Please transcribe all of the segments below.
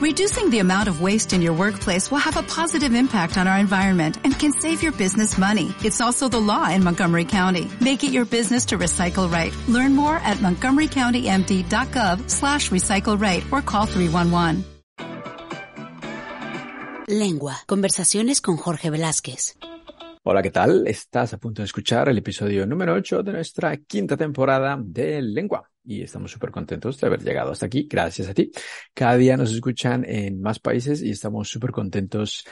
Reducing the amount of waste in your workplace will have a positive impact on our environment and can save your business money. It's also the law in Montgomery County. Make it your business to recycle right. Learn more at montgomerycountymd.gov slash recycle right or call 311. Lengua. Conversaciones con Jorge Velázquez. Hola, ¿qué tal? Estás a punto de escuchar el episodio número 8 de nuestra quinta temporada de Lengua. Y estamos súper contentos de haber llegado hasta aquí, gracias a ti. Cada día nos escuchan en más países y estamos súper contentos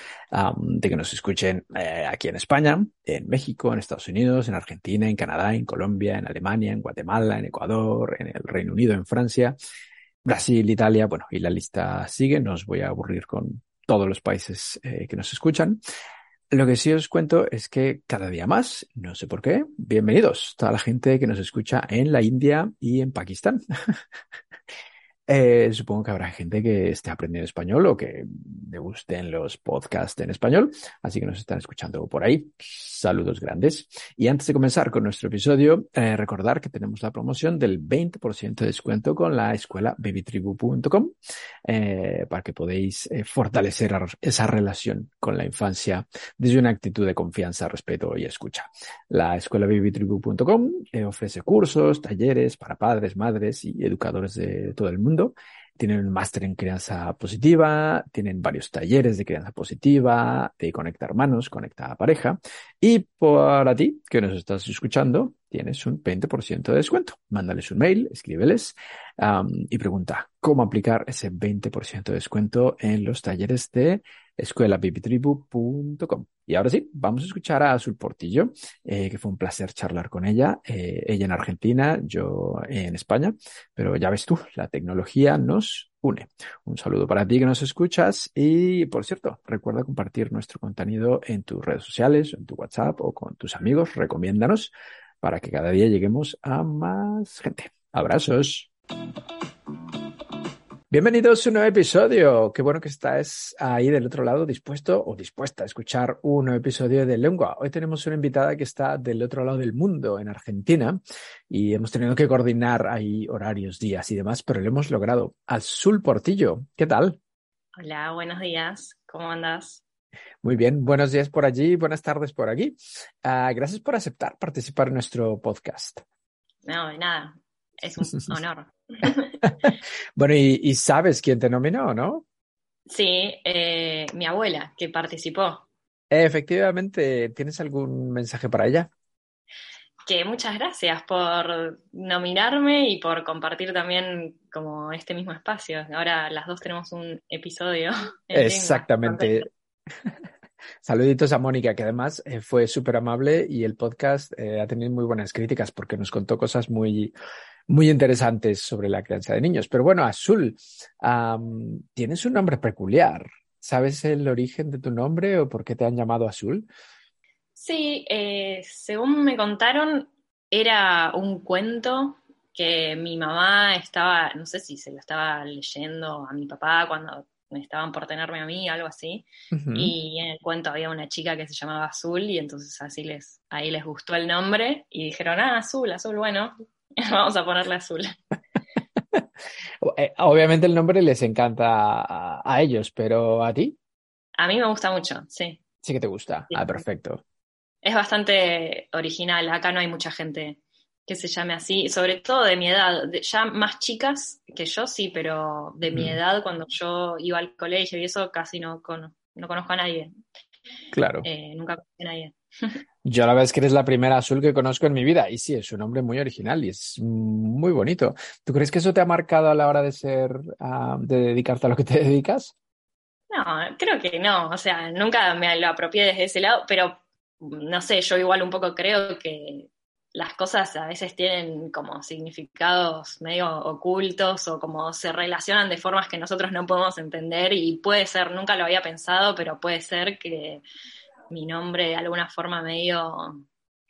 de que nos escuchen eh, aquí en España, en México, en Estados Unidos, en Argentina, en Canadá, en Colombia, en Alemania, en Guatemala, en Ecuador, en el Reino Unido, en Francia, Brasil, Italia, bueno, y la lista sigue. No os voy a aburrir con todos los países eh, que nos escuchan. Lo que sí os cuento es que cada día más, no sé por qué, bienvenidos toda la gente que nos escucha en la India y en Pakistán. Eh, supongo que habrá gente que esté aprendiendo español o que le gusten los podcasts en español, así que nos están escuchando por ahí. Saludos grandes. Y antes de comenzar con nuestro episodio, eh, recordar que tenemos la promoción del 20% de descuento con la escuela babytribu.com eh, para que podáis eh, fortalecer esa relación con la infancia desde una actitud de confianza, respeto y escucha. La escuela babytribu.com ofrece cursos, talleres para padres, madres y educadores de todo el mundo tienen un máster en crianza positiva, tienen varios talleres de crianza positiva, de conectar manos, conectar pareja. Y para ti, que nos estás escuchando, tienes un 20% de descuento. Mándales un mail, escríbeles y pregunta cómo aplicar ese 20% de descuento en los talleres de escuelabibitribu.com. Y ahora sí, vamos a escuchar a Azul Portillo, eh, que fue un placer charlar con ella, eh, ella en Argentina, yo en España, pero ya ves tú, la tecnología nos une. Un saludo para ti que nos escuchas y, por cierto, recuerda compartir nuestro contenido en tus redes sociales, en tu WhatsApp o con tus amigos, recomiéndanos para que cada día lleguemos a más gente. Abrazos. Bienvenidos a un nuevo episodio. Qué bueno que estás ahí del otro lado dispuesto o dispuesta a escuchar un nuevo episodio de Lengua. Hoy tenemos una invitada que está del otro lado del mundo, en Argentina, y hemos tenido que coordinar ahí horarios, días y demás, pero lo hemos logrado. Azul Portillo, ¿qué tal? Hola, buenos días. ¿Cómo andas? Muy bien, buenos días por allí, buenas tardes por aquí. Uh, gracias por aceptar participar en nuestro podcast. No, de nada. Es un honor. bueno, y, y, sabes quién te nominó, ¿no? Sí, eh, mi abuela, que participó. Efectivamente, ¿tienes algún mensaje para ella? Que muchas gracias por nominarme y por compartir también como este mismo espacio. Ahora las dos tenemos un episodio. Exactamente. Saluditos a Mónica, que además eh, fue súper amable y el podcast eh, ha tenido muy buenas críticas porque nos contó cosas muy, muy interesantes sobre la crianza de niños. Pero bueno, Azul, um, tienes un nombre peculiar. ¿Sabes el origen de tu nombre o por qué te han llamado Azul? Sí, eh, según me contaron, era un cuento que mi mamá estaba, no sé si se lo estaba leyendo a mi papá cuando estaban por tenerme a mí, algo así. Y en el cuento había una chica que se llamaba Azul y entonces así les, ahí les gustó el nombre y dijeron, ah, Azul, Azul, bueno, vamos a ponerle Azul. Eh, obviamente el nombre les encanta a, ellos, pero ¿a ti? A mí me gusta mucho, sí. Sí que te gusta. Ah, perfecto. Es bastante original. Acá no hay mucha gente que se llame así, sobre todo de mi edad, ya más chicas que yo sí, pero de mi mm. edad cuando yo iba al colegio y eso casi no, no conozco a nadie. Claro. Eh, nunca conocí a nadie. Yo la verdad es que eres la primera azul que conozco en mi vida y sí, es un nombre muy original y es muy bonito. ¿Tú crees que eso te ha marcado a la hora de ser, ah, de dedicarte a lo que te dedicas? No, creo que no. O sea, nunca me lo apropié desde ese lado, pero no sé, yo igual un poco creo que las cosas a veces tienen como significados medio ocultos o como se relacionan de formas que nosotros no podemos entender y puede ser, nunca lo había pensado, pero puede ser que mi nombre de alguna forma medio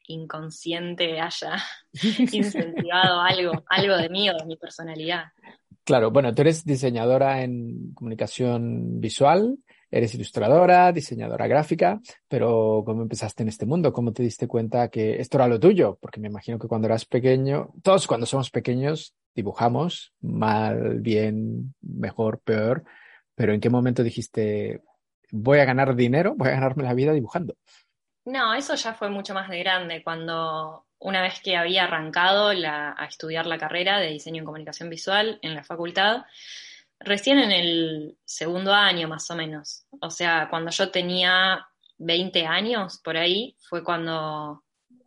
inconsciente haya incentivado algo, algo de mí o de mi personalidad. Claro, bueno, tú eres diseñadora en comunicación visual, eres ilustradora, diseñadora gráfica, pero ¿cómo empezaste en este mundo? ¿Cómo te diste cuenta que esto era lo tuyo? Porque me imagino que cuando eras pequeño, todos cuando somos pequeños dibujamos, mal, bien, mejor, peor, Pero ¿en qué momento dijiste, voy a ganar dinero, voy a ganarme la vida dibujando? No, eso ya fue mucho más de grande, cuando una vez que había arrancado a estudiar la carrera de diseño en comunicación visual en la facultad, recién en el segundo año más o menos, o sea, cuando yo tenía 20 años por ahí, fue cuando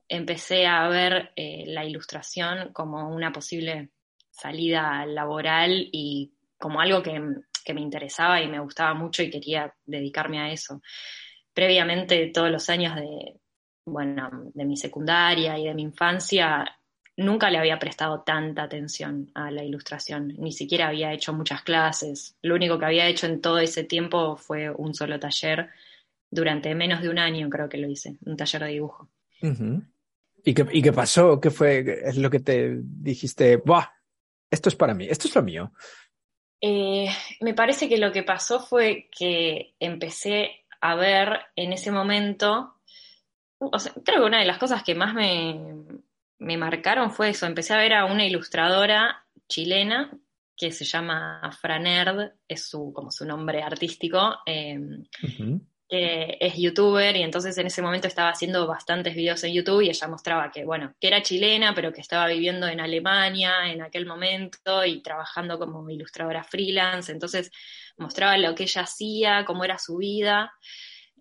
empecé a ver eh, la ilustración como una posible salida laboral y como algo que, que, me interesaba y me gustaba mucho y quería dedicarme a eso. Previamente, todos los años de, bueno, de mi secundaria y de mi infancia, nunca le había prestado tanta atención a la ilustración, ni siquiera había hecho muchas clases. Lo único que había hecho en todo ese tiempo fue un solo taller. Durante menos de un año creo que lo hice, un taller de dibujo. ¿Y, qué, ¿Y qué pasó? ¿Qué fue? ¿Es lo que te dijiste? ¡Buah! Esto es para mí, esto es lo mío. Eh, me parece que lo que pasó fue que empecé a ver en ese momento, creo que una de las cosas que más me, me marcaron fue eso. Empecé a ver a una ilustradora chilena que se llama Franerd, es su, como su nombre artístico, em, que es youtuber y entonces en ese momento estaba haciendo bastantes videos en YouTube y ella mostraba que, bueno, que era chilena, pero que estaba viviendo en Alemania en aquel momento y trabajando como ilustradora freelance, entonces mostraba lo que ella hacía, cómo era su vida.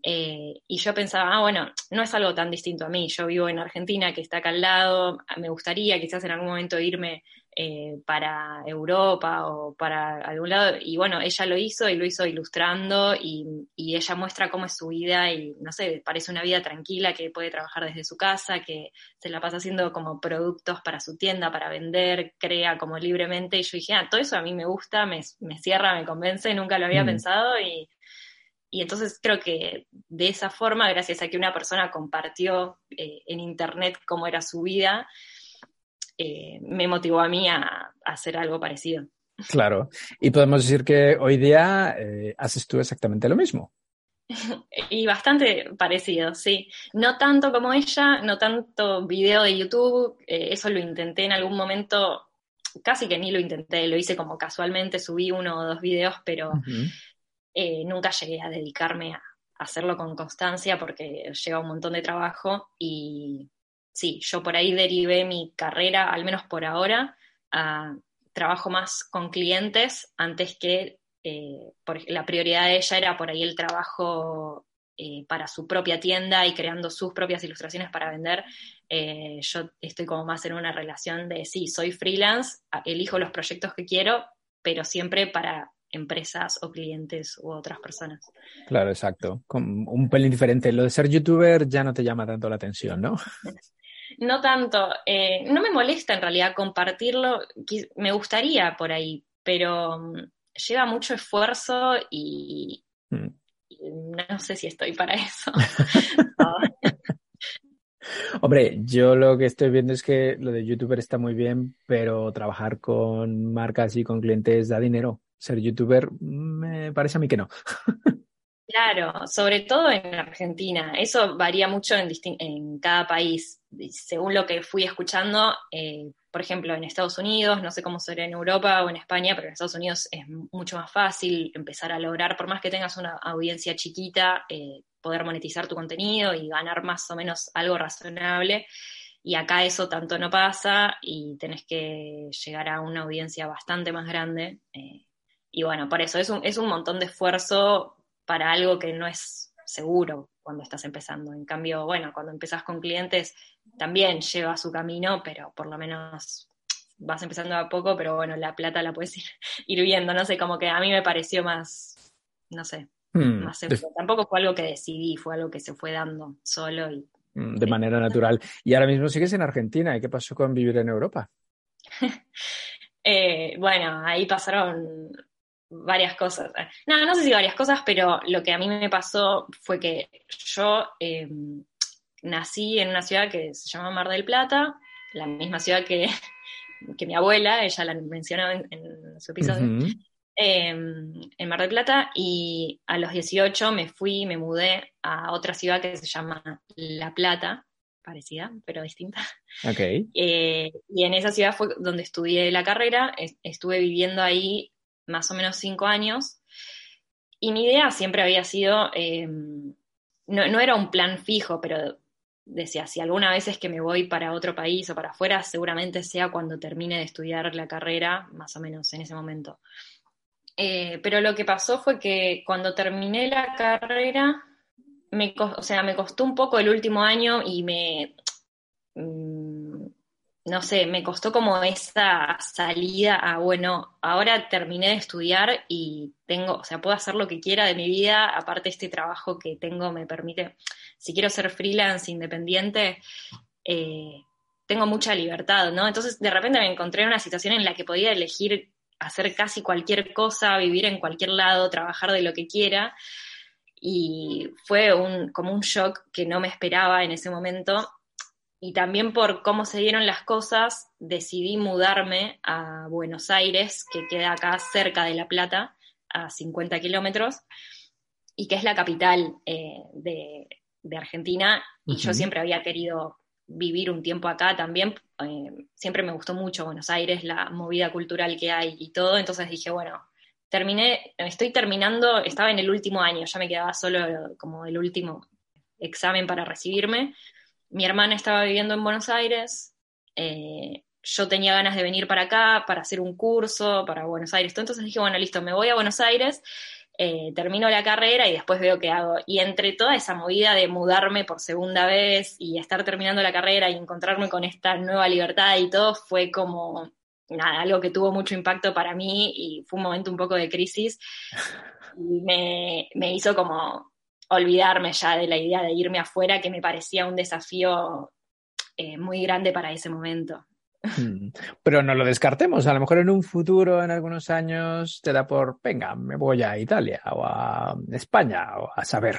Eh, y yo pensaba, ah, bueno, no es algo tan distinto a mí, yo vivo en Argentina, que está acá al lado, me gustaría quizás en algún momento irme eh, para Europa o para algún lado, y bueno, ella lo hizo y lo hizo ilustrando y, y, ella muestra cómo es su vida y, no sé, parece una vida tranquila, que puede trabajar desde su casa, que se la pasa haciendo como productos para su tienda, para vender, crea como libremente, y yo dije, ah, todo eso a mí me gusta, me, me cierra, me convence, nunca lo había mm. pensado y y entonces creo que de esa forma, gracias a que una persona compartió eh, en Internet cómo era su vida, eh, me motivó a mí a, hacer algo parecido. Claro, y podemos decir que hoy día eh, haces tú exactamente lo mismo. y bastante parecido, sí. No tanto como ella, no tanto video de YouTube, eso lo intenté en algún momento, casi que ni lo intenté, lo hice como casualmente, subí uno o dos videos, pero... Eh, nunca llegué a dedicarme a, hacerlo con constancia porque lleva un montón de trabajo y sí, yo por ahí derivé mi carrera, al menos por ahora, a trabajo más con clientes antes que eh, la prioridad de ella era por ahí el trabajo eh, para su propia tienda y creando sus propias ilustraciones para vender. yo estoy como más en una relación de sí, soy freelance, elijo los proyectos que quiero, pero siempre para empresas o clientes u otras personas. Claro, exacto. Con un pelín diferente. Lo de ser youtuber ya no te llama tanto la atención, ¿no? No tanto. Eh, no me molesta en realidad compartirlo. Me gustaría por ahí, pero mm, lleva mucho esfuerzo y, mm. no sé si estoy para eso. Hombre, yo lo que estoy viendo es que lo de youtuber está muy bien, pero trabajar con marcas y con clientes da dinero ser youtuber, me parece a mí que no. Claro, sobre todo en Argentina. Eso varía mucho en, en cada país. Según lo que fui escuchando, eh, por ejemplo, en Estados Unidos, no sé cómo será en Europa o en España, pero en Estados Unidos es mucho más fácil empezar a lograr, por más que tengas una audiencia chiquita, eh, poder monetizar tu contenido y ganar más o menos algo razonable. Y acá eso tanto no pasa y tenés que llegar a una audiencia bastante más grande. Eh, y bueno, por eso es un, es un montón de esfuerzo para algo que no es seguro cuando estás empezando. En cambio, bueno, cuando empezás con clientes también lleva su camino, pero por lo menos vas empezando a poco, pero bueno, la plata la puedes ir, viendo, no sé, como que a mí me pareció más, no sé, hmm, más seguro. Tampoco fue algo que decidí, fue algo que se fue dando solo y... Hmm, de manera natural. Y ahora mismo sigues en Argentina, ¿y qué pasó con vivir en Europa? Eh, bueno, ahí pasaron varias cosas. No, no sé si varias cosas, pero lo que a mí me pasó fue que yo em, nací en una ciudad que se llama Mar del Plata, la misma ciudad que, que mi abuela, ella la mencionó en, su episodio, em, en Mar del Plata, y a los 18 me fui, me mudé a otra ciudad que se llama La Plata, parecida, pero distinta. Okay. Eh, y en esa ciudad fue donde estudié la carrera, estuve viviendo ahí más o menos cinco años. Y mi idea siempre había sido, eh, no, no, era un plan fijo, pero decía, si alguna vez es que me voy para otro país o para afuera, seguramente sea cuando termine de estudiar la carrera, más o menos en ese momento. Eh, pero lo que pasó fue que cuando terminé la carrera, me, o sea, me costó un poco el último año y me, no sé, me costó como esa salida a, bueno, ahora terminé de estudiar y tengo, o sea, puedo hacer lo que quiera de mi vida, aparte este trabajo que tengo me permite, si quiero ser freelance, independiente, eh, tengo mucha libertad, ¿no? Entonces de repente me encontré en una situación en la que podía elegir hacer casi cualquier cosa, vivir en cualquier lado, trabajar de lo que quiera. Y fue un, como un shock que no me esperaba en ese momento y también por cómo se dieron las cosas, decidí mudarme a Buenos Aires, que queda acá cerca de La Plata, a 50 kilómetros, y que es la capital eh, de, Argentina. Y yo siempre había querido vivir un tiempo acá también. Eh, siempre me gustó mucho Buenos Aires, la movida cultural que hay y todo. Entonces dije, bueno, terminé, estoy terminando, estaba en el último año, ya me quedaba solo como el último examen para recibirme mi hermana estaba viviendo en Buenos Aires, eh, yo tenía ganas de venir para acá, para hacer un curso, para Buenos Aires. Entonces dije, bueno, listo, me voy a Buenos Aires, eh, termino la carrera y después veo qué hago. Y entre toda esa movida de mudarme por segunda vez y estar terminando la carrera y encontrarme con esta nueva libertad y todo, fue como, nada, algo que tuvo mucho impacto para mí y fue un momento un poco de crisis. Y me, me hizo como olvidarme ya de la idea de irme afuera, que me parecía un desafío eh, muy grande para ese momento. Hmm. Pero no lo descartemos, a lo mejor en un futuro, en algunos años, te da por, venga, me voy a Italia o a España o a saber.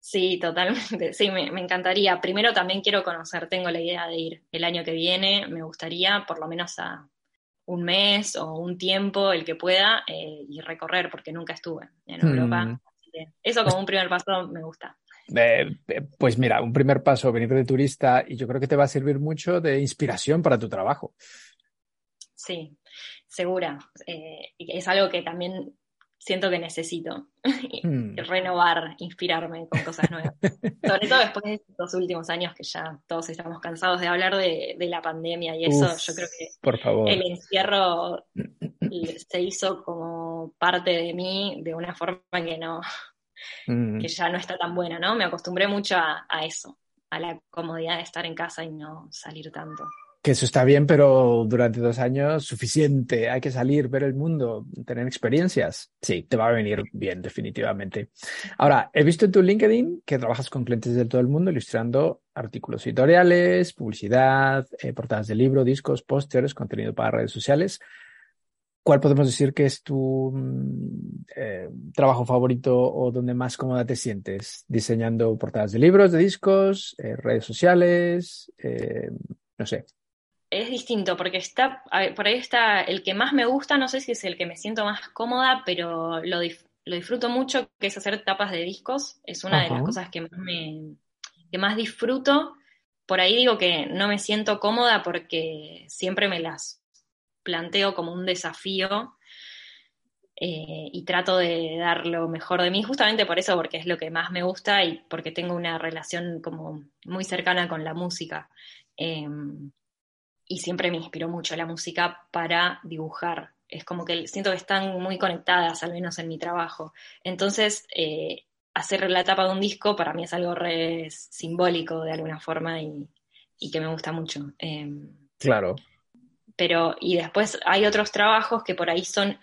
Sí, totalmente, sí, me, encantaría. Primero también quiero conocer, tengo la idea de ir el año que viene, me gustaría por lo menos a un mes o un tiempo, el que pueda, eh, y recorrer, porque nunca estuve en Europa. Eso como un primer paso me gusta. Eh, pues mira, un primer paso, venir de turista y yo creo que te va a servir mucho de inspiración para tu trabajo. Sí, segura. Eh, es algo que también siento que necesito. Hmm. Renovar, inspirarme con cosas nuevas. Sobre todo después de estos últimos años que ya todos estamos cansados de hablar de, la pandemia y eso, yo creo que por favor. el encierro se hizo como parte de mí de una forma que no, mm. que ya no está tan buena, ¿no? Me acostumbré mucho a, eso, a la comodidad de estar en casa y no salir tanto. Que eso está bien, pero durante dos años suficiente. Hay que salir, ver el mundo, tener experiencias. Sí, te va a venir bien, definitivamente. Ahora, he visto en tu LinkedIn que trabajas con clientes de todo el mundo ilustrando artículos editoriales, publicidad, eh, portadas de libro, discos, pósteres, contenido para redes sociales. ¿Cuál podemos decir que es tu mm, eh, trabajo favorito o donde más cómoda te sientes? ¿Diseñando portadas de libros, de discos, eh, redes sociales? No sé. Es distinto porque está, por ahí está el que más me gusta, no sé si es el que me siento más cómoda, pero lo, disfruto mucho, que es hacer tapas de discos. Es una de las cosas que más, me, que más disfruto. Por ahí digo que no me siento cómoda porque siempre me las planteo como un desafío eh, y trato de dar lo mejor de mí, justamente por eso, porque es lo que más me gusta y porque tengo una relación como muy cercana con la música. Em, y siempre me inspiró mucho la música para dibujar. Es como que siento que están muy conectadas, al menos en mi trabajo. Entonces, eh, hacer la tapa de un disco para mí es algo re simbólico de alguna forma y, y que me gusta mucho. Em, claro pero y después hay otros trabajos que por ahí son,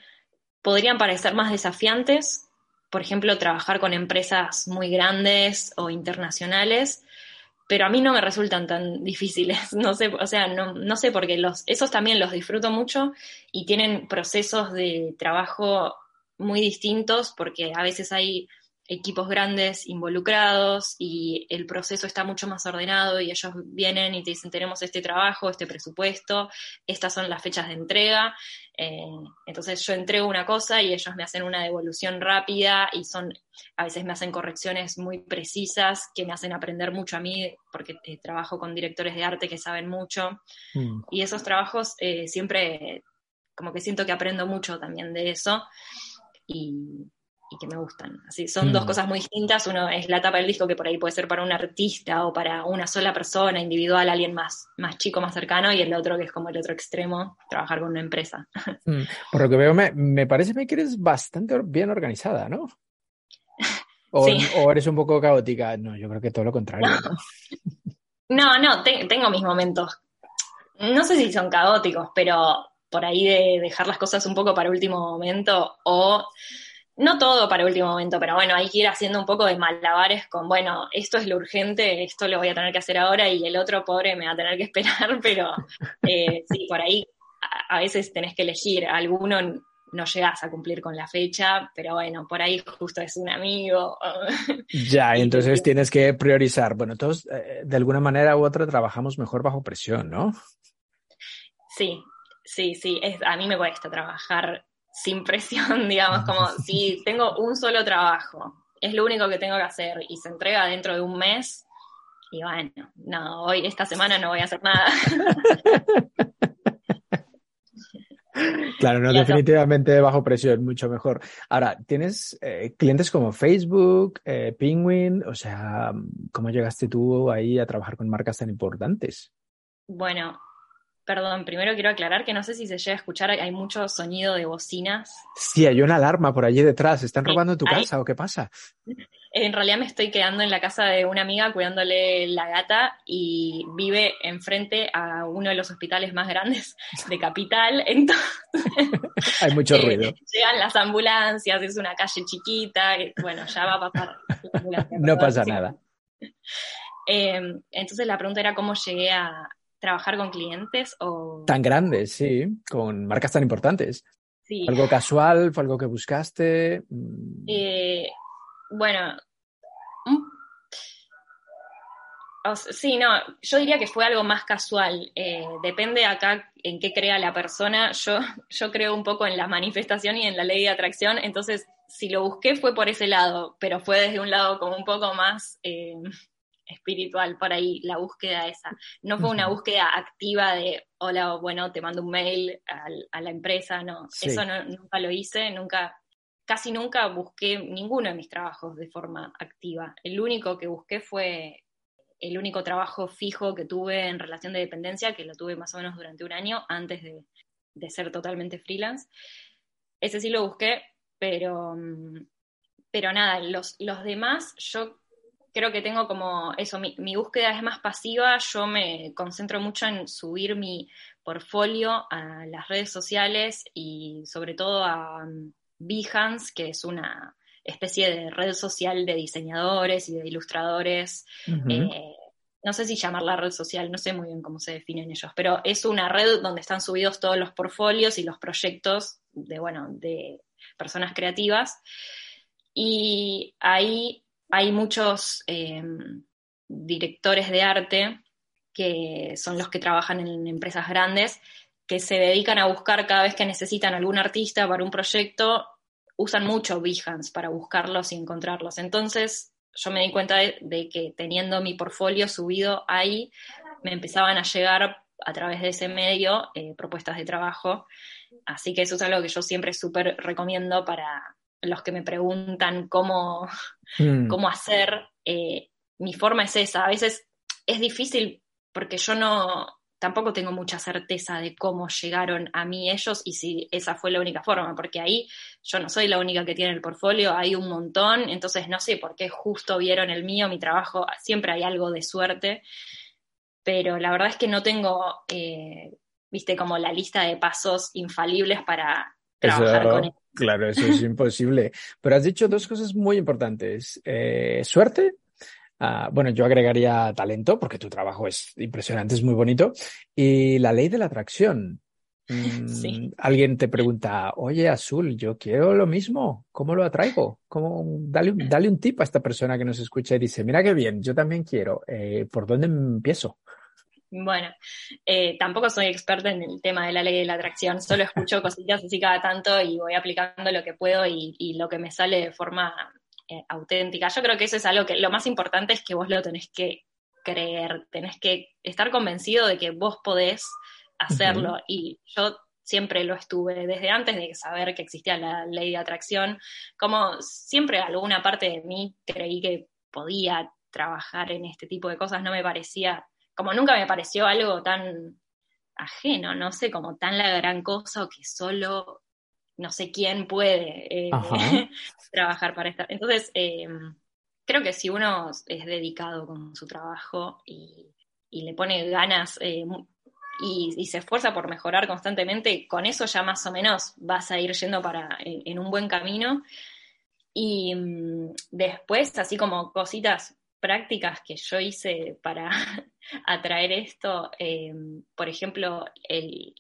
podrían parecer más desafiantes, por ejemplo, trabajar con empresas muy grandes o internacionales, pero a mí no me resultan tan difíciles, no sé, o sea, no, no sé, porque los, esos también los disfruto mucho y tienen procesos de trabajo muy distintos, porque a veces hay equipos grandes involucrados y el proceso está mucho más ordenado y ellos vienen y te dicen tenemos este trabajo, este presupuesto, estas son las fechas de entrega. Eh, entonces yo entrego una cosa y ellos me hacen una devolución rápida y son, a veces me hacen correcciones muy precisas que me hacen aprender mucho a mí porque eh, trabajo con directores de arte que saben mucho. Mm. Y esos trabajos eh, siempre como que siento que aprendo mucho también de eso. Y, y que me gustan. Así, son dos Mm. cosas muy distintas. Uno es la tapa del disco que por ahí puede ser para un artista o para una sola persona, individual, alguien más, más chico, más cercano, y el otro que es como el otro extremo, trabajar con una empresa. Mm, Por lo que veo, me, me parece que eres bastante bien organizada, ¿no? O, Sí. o eres un poco caótica. No, yo creo que todo lo contrario, ¿no? No, no, te- tengo mis momentos. No sé si son caóticos, pero por ahí de dejar las cosas un poco para último momento o no todo para último momento, pero bueno, hay que ir haciendo un poco de malabares con, bueno, esto es lo urgente, esto lo voy a tener que hacer ahora y el otro pobre me va a tener que esperar, pero eh, sí, por ahí a, a veces tenés que elegir, alguno no llegas a cumplir con la fecha, pero bueno, por ahí justo es un amigo. Ya, entonces tienes que priorizar. Bueno, todos eh, de alguna manera u otra trabajamos mejor bajo presión, ¿no? Sí, sí, sí, es, a mí me cuesta trabajar sin presión, digamos, como si tengo un solo trabajo, es lo único que tengo que hacer y se entrega dentro de un mes, y bueno, no, hoy, esta semana no voy a hacer nada. Claro, no, definitivamente bajo presión, mucho mejor. Ahora, ¿tienes eh, clientes como Facebook, eh, Penguin? O sea, ¿cómo llegaste tú ahí a trabajar con marcas tan importantes? Bueno, perdón, primero quiero aclarar que no sé si se llega a escuchar, hay mucho sonido de bocinas. Sí, hay una alarma por allí detrás. ¿Están robando tu hay- casa o qué pasa? En realidad me estoy quedando en la casa de una amiga cuidándole la gata y vive enfrente a uno de los hospitales más grandes de Capital, entonces Hay mucho Eh, ruido. Llegan las ambulancias, es una calle chiquita, eh, bueno, ya va a pasar. la ambulancia, No pasa nada. Eh, entonces la pregunta era cómo llegué a trabajar con clientes o... Tan grandes, sí, con marcas tan importantes. Sí. ¿Algo casual? ¿Fue algo que buscaste? Mm, Eh, bueno, un- o sea, sí, no, yo diría que fue algo más casual. Eh, depende acá en qué crea la persona. Yo, yo creo un poco en la manifestación y en la ley de atracción, entonces si lo busqué fue por ese lado, pero fue desde un lado como un poco más eh, espiritual por ahí, la búsqueda esa. No fue una búsqueda activa de, hola, bueno, te mando un mail a, la empresa, no, Sí. eso no- nunca lo hice, nunca, casi nunca busqué ninguno de mis trabajos de forma activa. El único que busqué fue el único trabajo fijo que tuve en relación de dependencia, que lo tuve más o menos durante un año antes de, de ser totalmente freelance. Ese sí lo busqué, pero, mm, pero nada, los, los demás yo creo que tengo como eso, mi, mi búsqueda es más pasiva, yo me concentro mucho en subir mi portfolio a las redes sociales y sobre todo a um, Behance, que es una especie de red social de diseñadores y de ilustradores. Eh, no sé si llamarla red social, no sé muy bien cómo se definen ellos, pero es una red donde están subidos todos los portfolios y los proyectos de, bueno, de personas creativas. Y ahí hay muchos eh, directores de arte que son los que trabajan en empresas grandes, que se dedican a buscar cada vez que necesitan algún artista para un proyecto, usan mucho Behance para buscarlos y encontrarlos. Entonces, yo me di cuenta de, de que teniendo mi portfolio subido ahí, me empezaban a llegar a través de ese medio eh, propuestas de trabajo. Así que eso es algo que yo siempre súper recomiendo para los que me preguntan cómo, Mm, cómo hacer. Eh, mi forma es esa. A veces es difícil porque yo no tampoco tengo mucha certeza de cómo llegaron a mí ellos y si esa fue la única forma, porque ahí yo no soy la única que tiene el portfolio, hay un montón, entonces no sé por qué justo vieron el mío, mi trabajo, siempre hay algo de suerte, pero la verdad es que no tengo, eh, viste, como la lista de pasos infalibles para trabajar Eso, con él. claro, eso es imposible. Pero has dicho dos cosas muy importantes. Eh, suerte. Ah, bueno, yo agregaría talento, porque tu trabajo es impresionante, es muy bonito. Y la ley de la atracción. Mm, Sí. Alguien te pregunta, oye, Azul, yo quiero lo mismo, ¿cómo lo atraigo? ¿Cómo? Dale, dale un tip a esta persona que nos escucha y dice, mira qué bien, yo también quiero, Eh, ¿por dónde empiezo? Bueno, eh, tampoco soy experta en el tema de la ley de la atracción, solo escucho cositas así cada tanto y voy aplicando lo que puedo y, y lo que me sale de forma eh, auténtica. Yo creo que eso es algo que lo más importante es que vos lo tenés que creer, tenés que estar convencido de que vos podés hacerlo. Y yo siempre lo estuve, desde antes de saber que existía la ley de atracción, como siempre alguna parte de mí creí que podía trabajar en este tipo de cosas, no me parecía, como nunca me pareció algo tan ajeno, no sé, como tan la gran cosa o que solo no sé quién puede eh, trabajar para esta. Entonces, eh, creo que si uno es dedicado con su trabajo y, le pone ganas eh, y, se esfuerza por mejorar constantemente, con eso ya más o menos vas a ir yendo para, en, un buen camino. Y mm, después, así como cositas prácticas que yo hice para atraer esto, por ejemplo, el,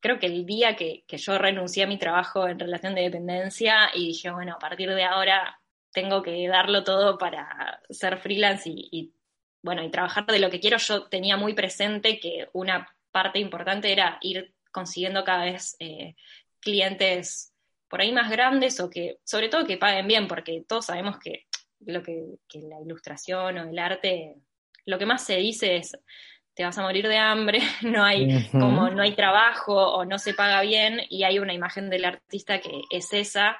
creo que el día que, yo renuncié a mi trabajo en relación de dependencia y dije, bueno, a partir de ahora tengo que darlo todo para ser freelance y, bueno, y trabajar de lo que quiero, yo tenía muy presente que una parte importante era ir consiguiendo cada vez eh, clientes por ahí más grandes o que, sobre todo que paguen bien, porque todos sabemos que lo que, que la ilustración o el arte, lo que más se dice es te vas a morir de hambre, no hay, como no hay trabajo o no se paga bien y hay una imagen del artista que es esa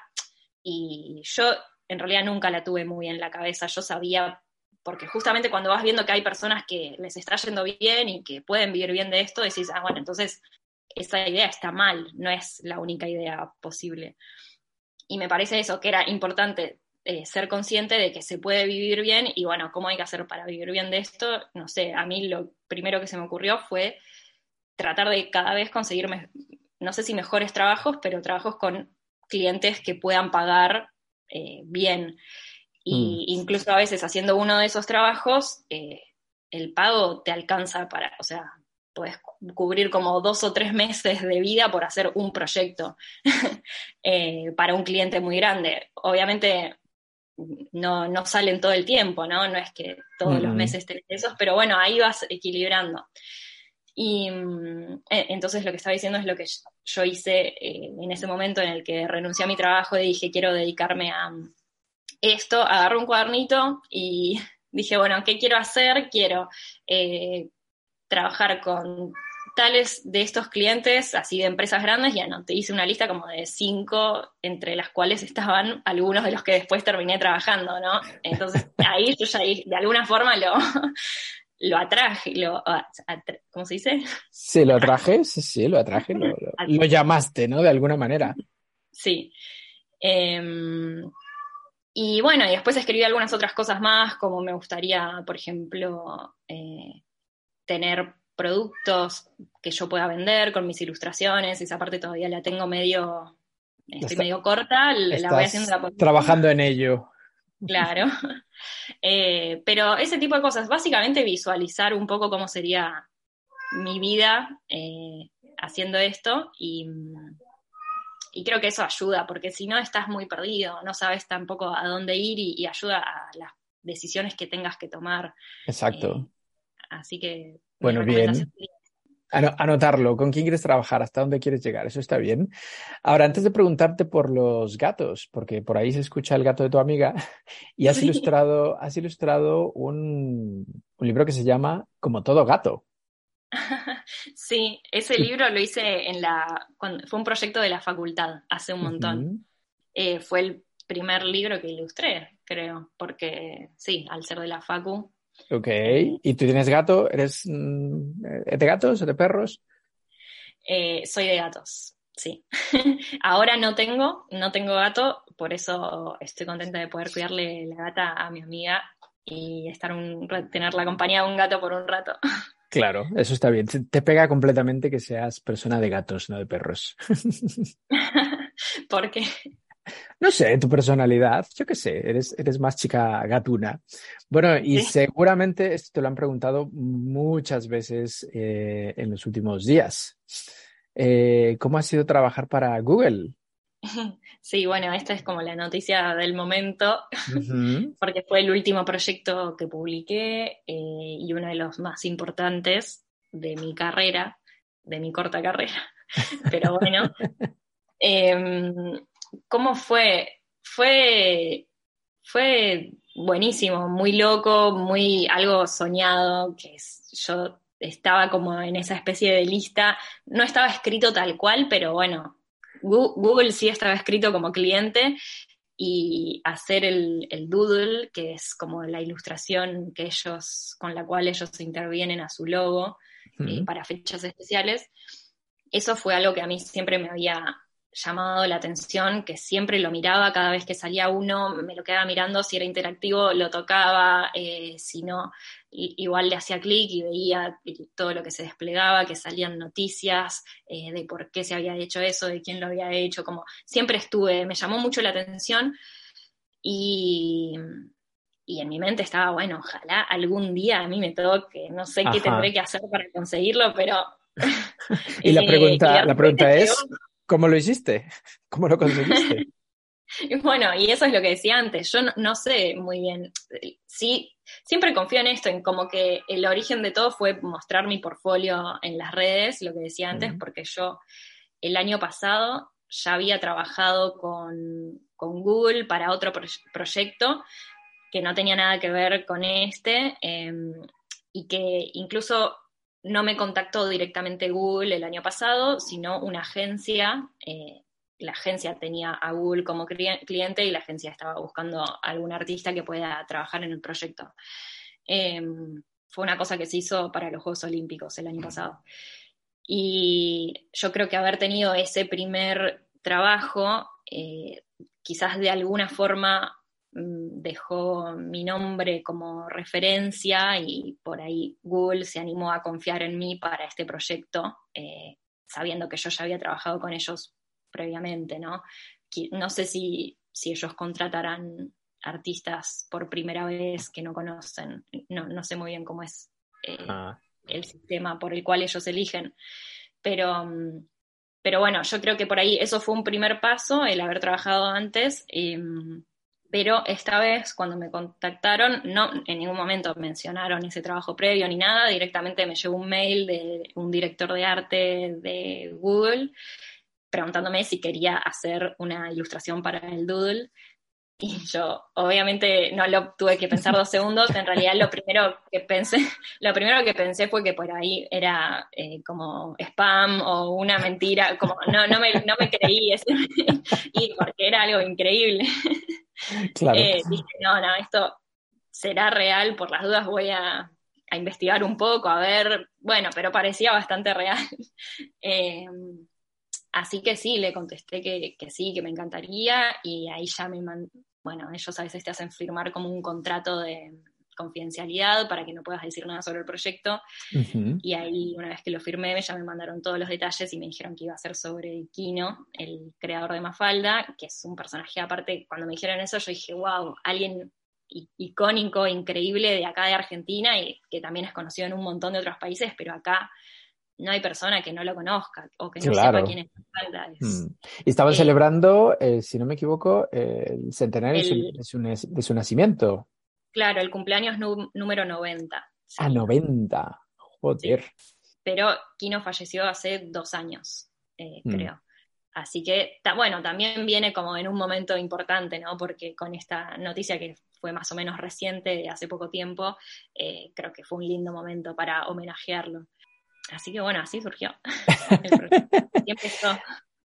y yo en realidad nunca la tuve muy en la cabeza, yo sabía, porque justamente cuando vas viendo que hay personas que les está yendo bien y que pueden vivir bien de esto, decís, ah, bueno, entonces esa idea está mal, no es la única idea posible. Y me parece eso, que era importante eh, ser consciente de que se puede vivir bien y bueno, ¿cómo hay que hacer para vivir bien de esto? No sé, a mí lo primero que se me ocurrió fue tratar de cada vez conseguir, no sé si mejores trabajos, pero trabajos con clientes que puedan pagar eh, bien. Y mm. incluso a veces haciendo uno de esos trabajos, eh, el pago te alcanza para, o sea, puedes cubrir como dos o tres meses de vida por hacer un proyecto para un cliente muy grande. Obviamente no, no salen todo el tiempo, ¿no? No es que todos los meses tenés esos, pero bueno, ahí vas equilibrando. Y mm, e, entonces lo que estaba diciendo es lo que yo hice eh, en ese momento en el que renuncié a mi trabajo y dije, quiero dedicarme a mm, esto, agarré un cuadernito y dije, bueno, ¿qué quiero hacer? Quiero eh, trabajar con tales de estos clientes, así de empresas grandes, ya no, te hice una lista como de cinco, entre las cuales estaban algunos de los que después terminé trabajando, ¿no? Entonces ahí yo ya de alguna forma lo, lo atraje, lo, ¿cómo se dice? Sí, lo atraje, sí, sí, lo atraje, lo, llamaste, ¿no? De alguna manera. Sí. Em, y bueno, y después escribí algunas otras cosas más, como me gustaría, por ejemplo, eh, tener productos que yo pueda vender con mis ilustraciones, esa parte todavía la tengo medio, estoy medio corta, la voy haciendo Trabajando en ello. Claro. Eh, pero ese tipo de cosas, básicamente visualizar un poco cómo sería mi vida eh, haciendo esto y, y, creo que eso ayuda, porque si no estás muy perdido, no sabes tampoco a dónde ir y, ayuda a las decisiones que tengas que tomar. Exacto. Eh, así que bueno, bien. Anotarlo, ¿con quién quieres trabajar? ¿Hasta dónde quieres llegar? Eso está bien. Ahora, antes de preguntarte por los gatos, porque por ahí se escucha el gato de tu amiga, y has ilustrado, has ilustrado un, libro que se llama Como todo gato. Sí, ese libro lo hice en la, fue un proyecto de la facultad hace un montón. Eh, fue el primer libro que ilustré, creo, porque sí, al ser de la facu, Ok. ¿Y tú tienes gato? ¿Eres mm, de gatos o de perros? Eh, soy de gatos, sí. Ahora no tengo, no tengo gato, por eso estoy contenta de poder cuidarle la gata a mi amiga y estar un, tener la compañía de un gato por un rato. Claro, eso está bien. Te pega completamente que seas persona de gatos, no de perros. ¿Por qué? No sé, tu personalidad, yo qué sé, eres, eres más chica gatuna. Bueno, y seguramente esto te lo han preguntado muchas veces eh, en los últimos días. Eh, ¿Cómo ha sido trabajar para Google? Sí, bueno, esta es como la noticia del momento, porque fue el último proyecto que publiqué eh, y uno de los más importantes de mi carrera, de mi corta carrera. Pero bueno, em, ¿Cómo fue? Fue, fue buenísimo, muy loco, muy algo soñado, que yo estaba como en esa especie de lista, no estaba escrito tal cual, pero bueno, Google sí estaba escrito como cliente y hacer el, doodle, que es como la ilustración que ellos, con la cual ellos intervienen a su logo eh, para fechas especiales, eso fue algo que a mí siempre me había llamado la atención, que siempre lo miraba cada vez que salía uno, me lo quedaba mirando, si era interactivo lo tocaba, eh, si no, igual le hacía clic y veía todo lo que se desplegaba, que salían noticias eh, de por qué se había hecho eso, de quién lo había hecho, como siempre estuve, me llamó mucho la atención y, y en mi mente estaba, bueno, ojalá algún día a mí me toque, no sé qué tendré que hacer para conseguirlo, pero... y la pregunta, la pregunta es... ¿Cómo lo hiciste? ¿Cómo lo conseguiste? bueno, y eso es lo que decía antes. Yo no, sé muy bien. Sí, siempre confío en esto, en como que el origen de todo fue mostrar mi portfolio en las redes, lo que decía antes, porque yo el año pasado ya había trabajado con, Google para otro proyecto que no tenía nada que ver con este em, y que incluso no me contactó directamente Google el año pasado, sino una agencia. Eh, la agencia tenía a Google como cliente y la agencia estaba buscando algún artista que pueda trabajar en el proyecto. Em, fue una cosa que se hizo para los Juegos Olímpicos el año pasado. Y yo creo que haber tenido ese primer trabajo, eh, quizás de alguna forma dejó mi nombre como referencia y por ahí Google se animó a confiar en mí para este proyecto, eh, sabiendo que yo ya había trabajado con ellos previamente, ¿no? No sé si, ellos contratarán artistas por primera vez que no conocen, no, sé muy bien cómo es eh, ah. el sistema por el cual ellos eligen, pero... Mm, pero bueno, yo creo que por ahí eso fue un primer paso, el haber trabajado antes. Em, pero esta vez cuando me contactaron, no en ningún momento mencionaron ese trabajo previo ni nada, directamente me llegó un mail de un director de arte de Google preguntándome si quería hacer una ilustración para el Doodle. Y yo, obviamente, no lo tuve que pensar dos segundos. En realidad, lo primero que pensé, lo primero que pensé fue que por ahí era eh, como spam o una mentira, como no, no, me, no me creí ese, y porque era algo increíble. Claro. Eh, dije, no, no, esto será real, por las dudas voy a, investigar un poco, a ver, bueno, pero parecía bastante real. Eh, así que sí, le contesté que, sí, que me encantaría y ahí ya me bueno, ellos a veces te hacen firmar como un contrato de confidencialidad para que no puedas decir nada sobre el proyecto. Y ahí, una vez que lo firmé, ya me mandaron todos los detalles y me dijeron que iba a ser sobre Kino, el creador de Mafalda, que es un personaje aparte. Cuando me dijeron eso, yo dije, wow, alguien icónico, increíble de acá de Argentina y que también es conocido en un montón de otros países, pero acá no hay persona que no lo conozca o que no sepa quién es Mafalda. Mm. Y estaban eh, celebrando, eh, si no me equivoco, el centenario de, su, nacimiento. Claro, el cumpleaños número 90. A Ah, 90. Joder. Pero Kino falleció hace dos años, eh, mm. creo. Así que, bueno, también viene como en un momento importante, ¿no? Porque con esta noticia que fue más o menos reciente, de hace poco tiempo, creo que fue un lindo momento para homenajearlo. Así que bueno, así surgió. y empezó.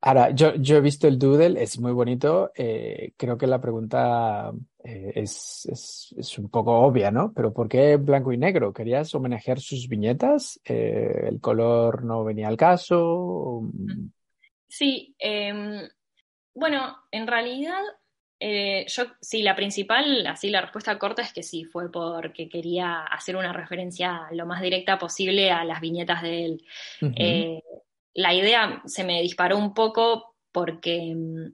Ahora, yo, he visto el doodle, es muy bonito. Eh, creo que la pregunta eh, es, un poco obvia, ¿no? Pero ¿por qué blanco y negro? ¿Querías homenajear sus viñetas? Eh, ¿El color no venía al caso? Sí, em, bueno, en realidad, yo sí, la principal, así la respuesta corta es que sí, fue porque quería hacer una referencia lo más directa posible a las viñetas de él. La idea se me disparó un poco porque mm,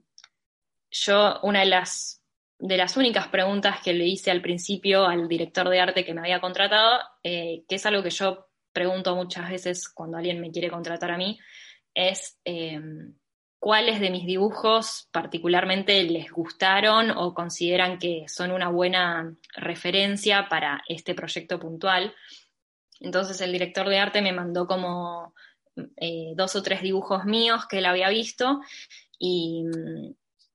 yo, una de las, de las únicas preguntas que le hice al principio al director de arte que me había contratado, eh, que es algo que yo pregunto muchas veces cuando alguien me quiere contratar a mí, es em, cuáles de mis dibujos particularmente les gustaron o consideran que son una buena referencia para este proyecto puntual. Entonces el director de arte me mandó como eh, dos o tres dibujos míos que él había visto y,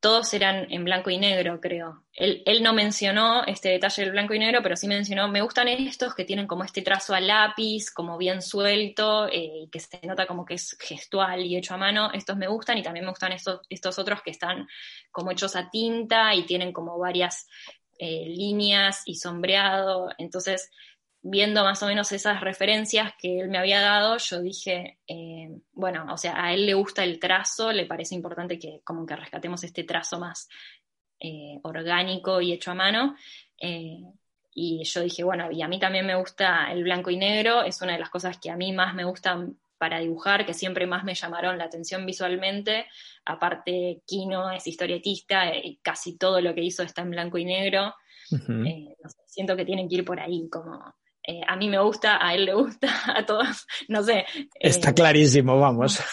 todos eran en blanco y negro, creo. Él, no mencionó este detalle del blanco y negro, pero sí mencionó, me gustan estos que tienen como este trazo a lápiz, como bien suelto, eh, y que se nota como que es gestual y hecho a mano. Estos me gustan y también me gustan estos, estos otros que están como hechos a tinta y tienen como varias eh, líneas y sombreado. Entonces, viendo más o menos esas referencias que él me había dado, yo dije, eh, bueno, o sea, a él le gusta el trazo, le parece importante que como que rescatemos este trazo más eh, orgánico y hecho a mano. Eh, y yo dije, bueno, y a mí también me gusta el blanco y negro, es una de las cosas que a mí más me gustan para dibujar, que siempre más me llamaron la atención visualmente. Aparte, Kino es historietista y casi todo lo que hizo está en blanco y negro. siento que tienen que ir por ahí, como eh, a mí me gusta, a él le gusta, a todos, no sé. Está eh, clarísimo, vamos.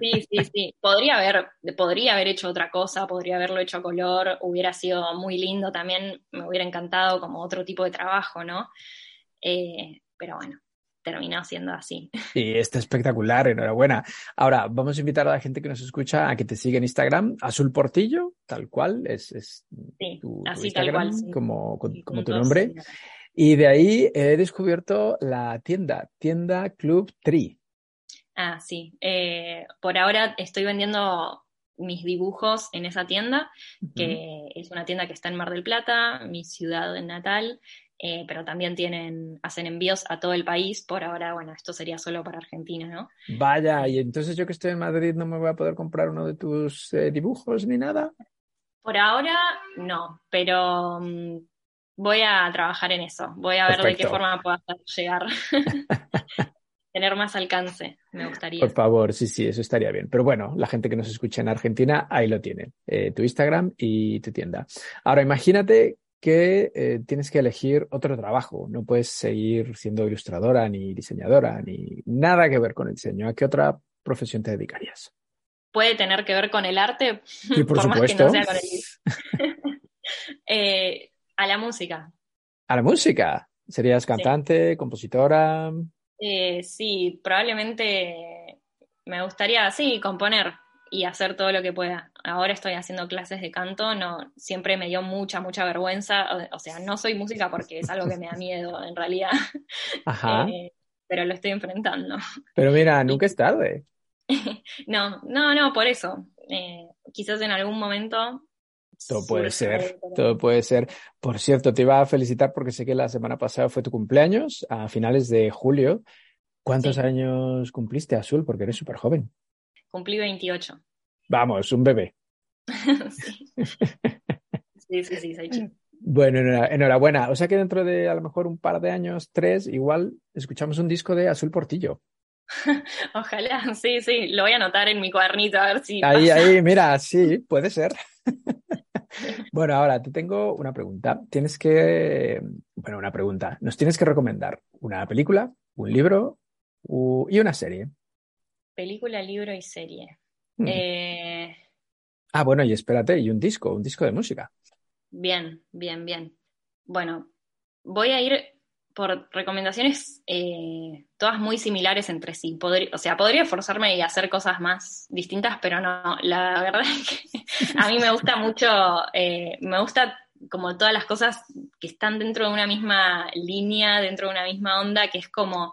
Sí, sí, sí. Podría haber, podría haber hecho otra cosa, podría haberlo hecho a color, hubiera sido muy lindo también, me hubiera encantado como otro tipo de trabajo, ¿no? Eh, pero bueno, terminó siendo así. Sí, está espectacular, enhorabuena. Ahora, vamos a invitar a la gente que nos escucha a que te siga en Instagram, Azul Portillo, tal cual, es, es sí, así tal cual, como, como tu nombre. Y de ahí he descubierto la tienda, tienda Club Tree. Ah, sí. Eh, por ahora estoy vendiendo mis dibujos en esa tienda, que es una tienda que está en Mar del Plata, mi ciudad natal, eh, pero también tienen, hacen envíos a todo el país. Por ahora, bueno, esto sería solo para Argentina, ¿no? Vaya, y entonces yo que estoy en Madrid no me voy a poder comprar uno de tus eh, dibujos ni nada. Por ahora no, pero mm, voy a trabajar en eso. Voy a ver de qué forma puedo hacer llegar. Tener más alcance, me gustaría. Por favor, sí, sí, eso estaría bien. Pero bueno, la gente que nos escucha en Argentina, ahí lo tiene, eh, tu Instagram y tu tienda. Ahora, imagínate que eh, tienes que elegir otro trabajo. No puedes seguir siendo ilustradora, ni diseñadora, ni nada que ver con el diseño. ¿A qué otra profesión te dedicarías? Puede tener que ver con el arte, y por, supuesto. más que no sea con el... eh, a la música. ¿A la música? ¿Serías cantante, compositora? Eh, sí, probablemente me gustaría, sí, componer y hacer todo lo que pueda. Ahora estoy haciendo clases de canto, no, siempre me dio mucha, mucha vergüenza, o, sea, no soy música porque es algo que me da miedo en realidad, Ajá. Eh, pero lo estoy enfrentando. Pero mira, nunca es tarde. no, no, no, por eso. Eh, quizás en algún momento todo puede ser, todo puede ser. Por cierto, te iba a felicitar porque sé que la semana pasada fue tu cumpleaños, a finales de julio. ¿Cuántos años cumpliste, Azul? Porque eres súper joven. Cumplí 28. Vamos, un bebé. sí. sí, sí, soy Bueno, enhorabuena. O sea que dentro de a lo mejor un par de años, tres, igual escuchamos un disco de Azul Portillo. Ojalá, sí, sí, lo voy a anotar en mi cuadernito a ver si. Ahí, ahí, mira, sí, puede ser. Bueno, ahora te tengo una pregunta. Tienes que, bueno, una pregunta. Nos tienes que recomendar una película, un libro y una serie. Película, libro y serie. Hmm. Eh, ah, bueno, y espérate, y un disco, un disco de música. Bien, bien, bien. Bueno, voy a ir por recomendaciones eh, todas muy similares entre sí. o sea, podría forzarme y hacer cosas más distintas, pero no. La verdad es que a mí me gusta mucho, eh, me gusta como todas las cosas que están dentro de una misma línea, dentro de una misma onda, que es como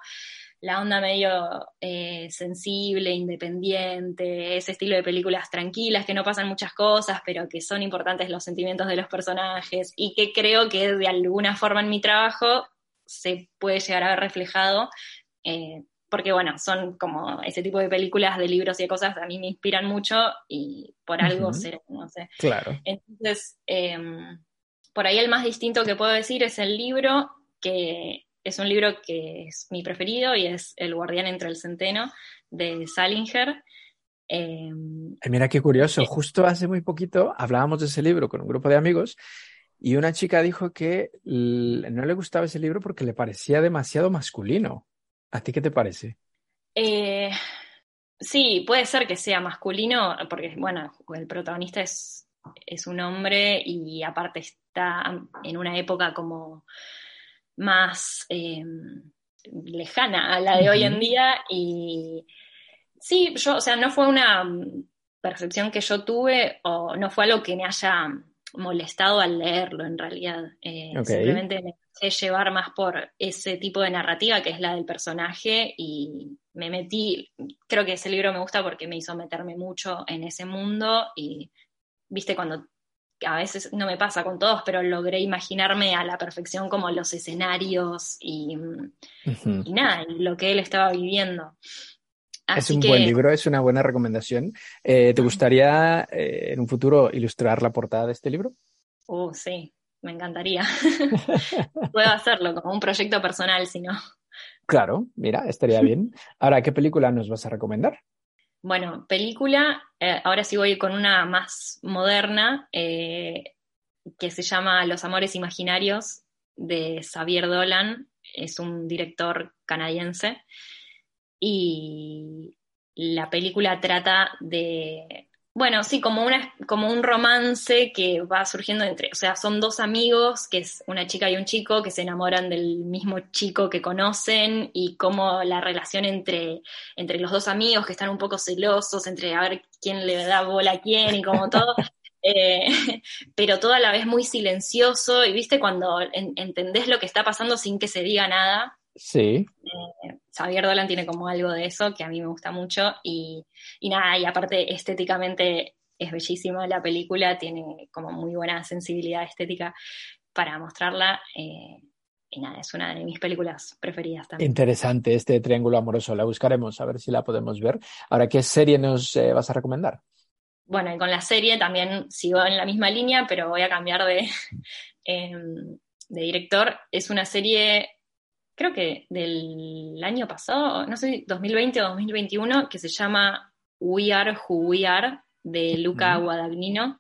la onda medio eh, sensible, independiente, ese estilo de películas tranquilas, que no pasan muchas cosas, pero que son importantes los sentimientos de los personajes y que creo que de alguna forma en mi trabajo se puede llegar a ver reflejado, eh, porque bueno, son como ese tipo de películas, de libros y de cosas, a mí me inspiran mucho y por algo será, no sé. Claro. Entonces, em, por ahí el más distinto que puedo decir es el libro, que es un libro que es mi preferido y es El guardián entre el centeno de Salinger. Em, mira qué curioso, justo hace muy poquito hablábamos de ese libro con un grupo de amigos y una chica dijo que no le gustaba ese libro porque le parecía demasiado masculino. ¿A ti qué te parece? Eh, sí, puede ser que sea masculino, porque, bueno, el protagonista es, es un hombre y aparte está en una época como más eh, lejana a la de hoy en día y sí, yo, o sea, no fue una percepción que yo tuve o no fue algo que me haya molestado al leerlo en realidad. Eh, simplemente me dejé llevar más por ese tipo de narrativa que es la del personaje y me metí, creo que ese libro me gusta porque me hizo meterme mucho en ese mundo y viste cuando a veces no me pasa con todos, pero logré imaginarme a la perfección como los escenarios y, nada, lo que él estaba viviendo. Es un buen libro, es una buena recomendación. Eh, ¿Te gustaría eh, en un futuro ilustrar la portada de este libro? Uh, sí, me encantaría. Puedo hacerlo como un proyecto personal, si no. Claro, mira, estaría bien. Ahora, ¿qué película nos vas a recomendar? Bueno, película, eh, ahora sí voy con una más moderna, eh, que se llama Los Amores Imaginarios, de Xavier Dolan, es un director canadiense, y la película trata de bueno, sí, como, una, como un romance que va surgiendo entre, o sea, son dos amigos, que es una chica y un chico, que se enamoran del mismo chico que conocen y como la relación entre, entre los dos amigos que están un poco celosos, entre a ver quién le da bola a quién y como todo. Eh, pero todo a la vez muy silencioso y viste cuando entendés lo que está pasando sin que se diga nada. Sí. Eh, Xavier Dolan tiene como algo de eso que a mí me gusta mucho y, nada, y aparte estéticamente es bellísima la película, tiene como muy buena sensibilidad estética para mostrarla. Eh, y nada, es una de mis películas preferidas también. Interesante este triángulo amoroso, la buscaremos a ver si la podemos ver. Ahora, ¿qué serie nos eh, vas a recomendar? Bueno, y con la serie también sigo en la misma línea, pero voy a cambiar de, em, de director. Es una serie creo que del año pasado, no sé, 2020 o 2021, que se llama We Are Who We Are, de Luca Guadagnino,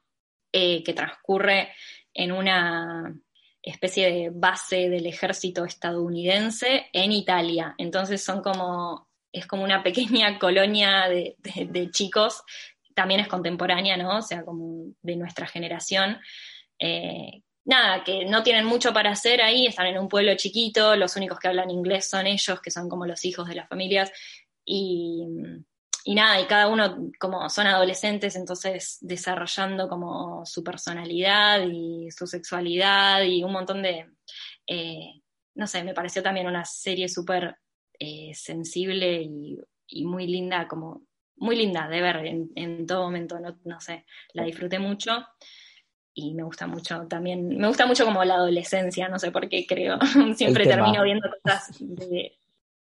eh, que transcurre en una especie de base del ejército estadounidense en Italia. Entonces son como, es como una pequeña colonia de, chicos, también es contemporánea, ¿no? O sea, como de nuestra generación, eh, nada, que no tienen mucho para hacer ahí, están en un pueblo chiquito, los únicos que hablan inglés son ellos, que son como los hijos de las familias, y, nada, y cada uno como son adolescentes, entonces desarrollando como su personalidad y su sexualidad y un montón de, eh, no sé, me pareció también una serie súper eh, sensible y, muy linda, como muy linda de ver en, todo momento, no, no sé, la disfruté mucho y me gusta mucho también, me gusta mucho como la adolescencia, no sé por qué creo, siempre termino viendo cosas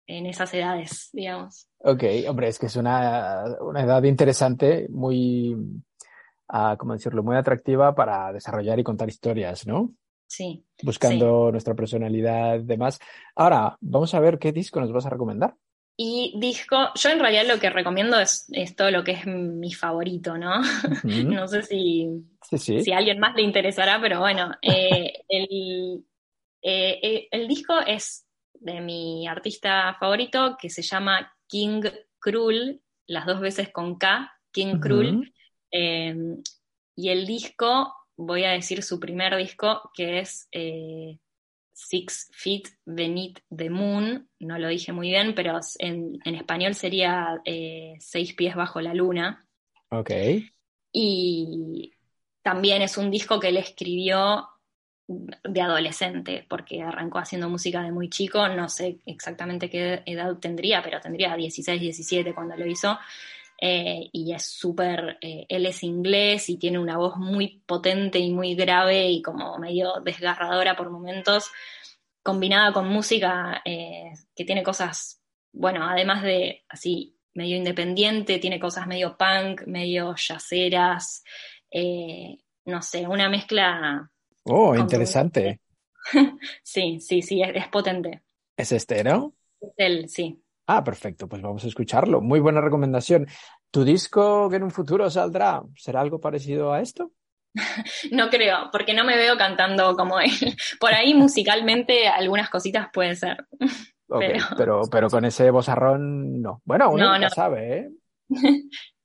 en esas edades, digamos. Ok, hombre, es que es una, una edad interesante, muy, uh, ¿cómo decirlo?, muy atractiva para desarrollar y contar historias, ¿no? Sí. Buscando nuestra personalidad y demás. Ahora, vamos a ver qué disco nos vas a recomendar. Y disco, yo en realidad lo que recomiendo es, todo lo que es mi favorito, ¿no? no sé si, si a alguien más le interesará, pero bueno, eh, el, eh, eh, el, disco es de mi artista favorito que se llama King Krul, las dos veces con K, King Krul. Em, y el disco, voy a decir su primer disco, que es Six Feet Beneath the Moon, no lo dije muy bien, pero en, español sería eh, Seis Pies Bajo la Luna. Ok. Y también es un disco que él escribió de adolescente, porque arrancó haciendo música de muy chico, no sé exactamente qué edad tendría, pero tendría 16, 17 cuando lo hizo. Eh, y es súper, eh, él es inglés y tiene una voz muy potente y muy grave y como medio desgarradora por momentos, combinada con música eh, que tiene cosas, bueno, además de así medio independiente, tiene cosas medio punk, medio yaceras, no sé, una mezcla. Oh, interesante. sí, sí, sí, es, es potente. ¿Es este, no? Es él, sí. Ah, perfecto, pues vamos a escucharlo. Muy buena recomendación. ¿Tu disco que en un futuro saldrá será algo parecido a esto? No creo, porque no me veo cantando como él. Por ahí musicalmente algunas cositas pueden ser. pero... pero... con ese bozarrón no. Bueno, uno no, sabe, ¿eh?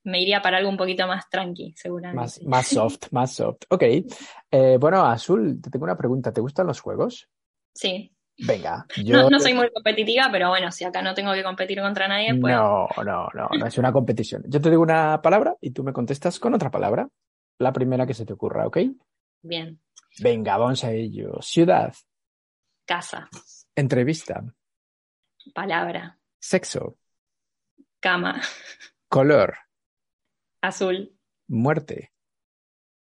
me iría para algo un poquito más tranqui, seguramente. Más, más soft, más soft. Ok. Eh, bueno, Azul, te tengo una pregunta. ¿Te gustan los juegos? Sí. Venga, yo... No, no soy muy competitiva, pero bueno, si acá no tengo que competir contra nadie, pues... No, no, no, no es una competición. Yo te digo una palabra y tú me contestas con otra palabra. La primera que se te ocurra, ¿ok? Bien. Venga, vamos a ello. Ciudad, Casa, entrevista, palabra, sexo, cama, color, azul, muerte,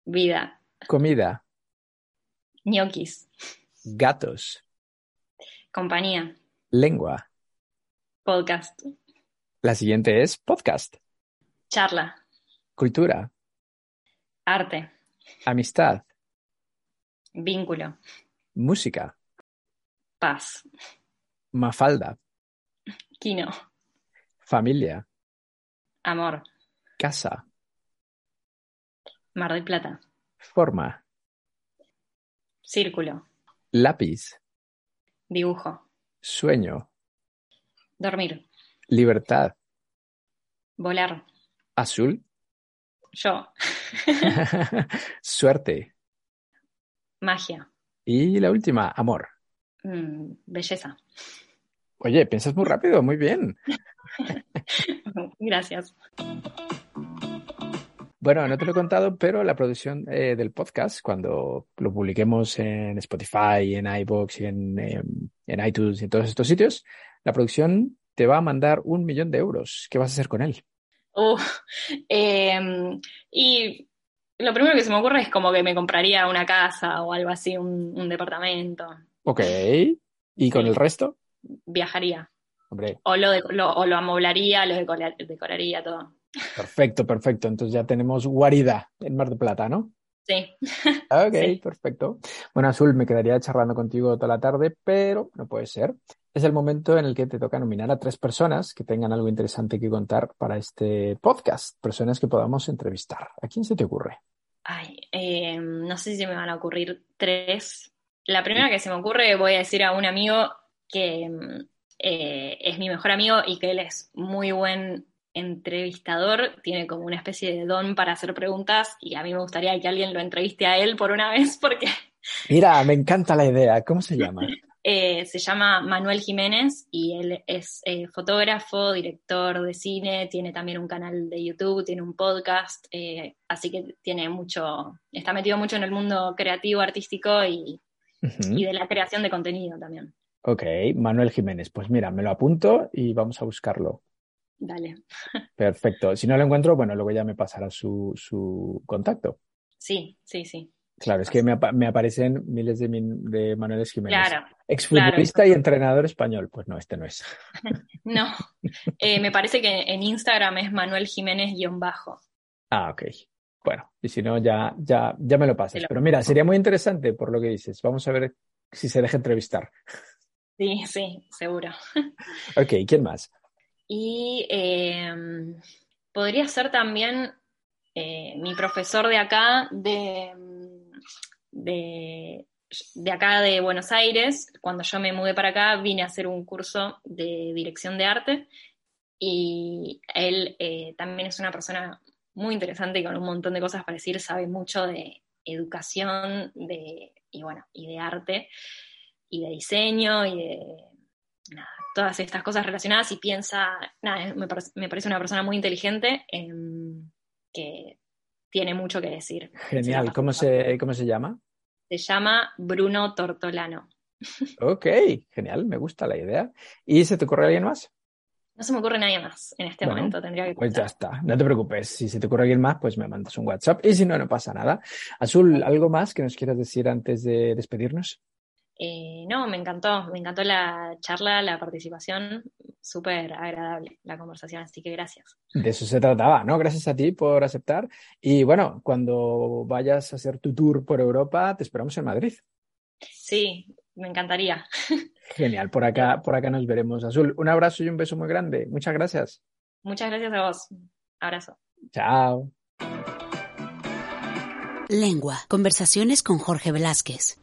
vida, comida, ñoquis, gatos, compañía, lengua. podcast, La siguiente es podcast, charla, cultura, arte, amistad, vínculo, música, paz, mafalda, quino, familia, amor, casa, Mar del Plata, forma, círculo, lápiz, dibujo, sueño, dormir, libertad, volar, azul, yo, suerte. magia, Y la última, amor. mm, belleza. Oye, piensas muy rápido, muy bien. Gracias. Bueno, no te lo he contado, pero la producción eh, del podcast, cuando lo publiquemos en Spotify, en iVoox y en, eh, en iTunes y en todos estos sitios, la producción te va a mandar un millón de euros. ¿Qué vas a hacer con él? Em, y lo primero que se me ocurre es como que me compraría una casa o algo así, un, un departamento. Ok. ¿Y con Sí. el resto? Viajaría. Hombre, O lo, de- lo- o lo amoblaría, lo decora- decoraría, todo. Perfecto, perfecto. Entonces ya tenemos guarida en Mar de Plata, ¿no? Sí. Ok, Sí. perfecto. Bueno, Azul, me quedaría charlando contigo toda la tarde, pero no puede ser. Es el momento en el que te toca nominar a tres personas que tengan algo interesante que contar para este podcast, personas que podamos entrevistar. ¿A quién se te ocurre? Ay, em, no sé si me van a ocurrir tres. La primera que se me ocurre, voy a decir a un amigo que em, eh, es mi mejor amigo y que él es muy buen entrevistador, tiene como una especie de don para hacer preguntas y a mí me gustaría que alguien lo entreviste a él por una vez porque Mira, me encanta la idea. ¿Cómo se llama? eh, se llama Manuel Jiménez y él es eh, fotógrafo, director de cine, tiene también un canal de YouTube, tiene un podcast, eh, así que tiene mucho, está metido mucho en el mundo creativo, artístico y, y de la creación de contenido también. Ok, Manuel Jiménez. Pues mira, me lo apunto y vamos a buscarlo. Dale. Perfecto. Si no lo encuentro, bueno, luego ya me pasará su, su contacto. Sí, sí, sí. Claro, es que me, apa- me aparecen miles de, min- de Manueles Jiménez. Claro. Exfutbolista y entrenador español. Pues no, este no es. No, Eh, me parece que en Instagram es Manuel Jiménez-bajo. Ah, ok. Bueno, y si no, ya, ya, ya me lo pasas. Lo- Pero mira, sería muy interesante por lo que dices. Vamos a ver si se deja entrevistar. Sí, sí, seguro. Ok, ¿quién más? Y eh, podría ser también eh, mi profesor de acá, de, de, de acá de Buenos Aires. Cuando yo me mudé para acá, vine a hacer un curso de dirección de arte y él eh, también es una persona muy interesante y con un montón de cosas para decir, sabe mucho de educación de, y bueno, y de arte y de diseño y de nada, todas estas cosas relacionadas y piensa, nada, me, parece, me parece una persona muy inteligente em, que tiene mucho que decir. Genial. ¿Cómo se, cómo se llama? Se llama Bruno Tortolano. Ok, genial, me gusta la idea. ¿Y se te ocurre alguien más? No se me ocurre nadie más en este Bueno, momento, tendría que Pues ya está, no te preocupes. Si se te ocurre alguien más, pues me mandas un WhatsApp. Y si no, no pasa nada. Azul, ¿algo más que nos quieras decir antes de despedirnos? Eh, no, me encantó, me encantó la charla, la participación, súper agradable la conversación, así que gracias. De eso se trataba, ¿no? Gracias a ti por aceptar. Y bueno, cuando vayas a hacer tu tour por Europa, te esperamos en Madrid. Sí, me encantaría. Genial, por acá, por acá nos veremos. Azul, un abrazo y un beso muy grande. Muchas gracias. Muchas gracias a vos. Abrazo. Chao. Lengua. Conversaciones con Jorge Velázquez.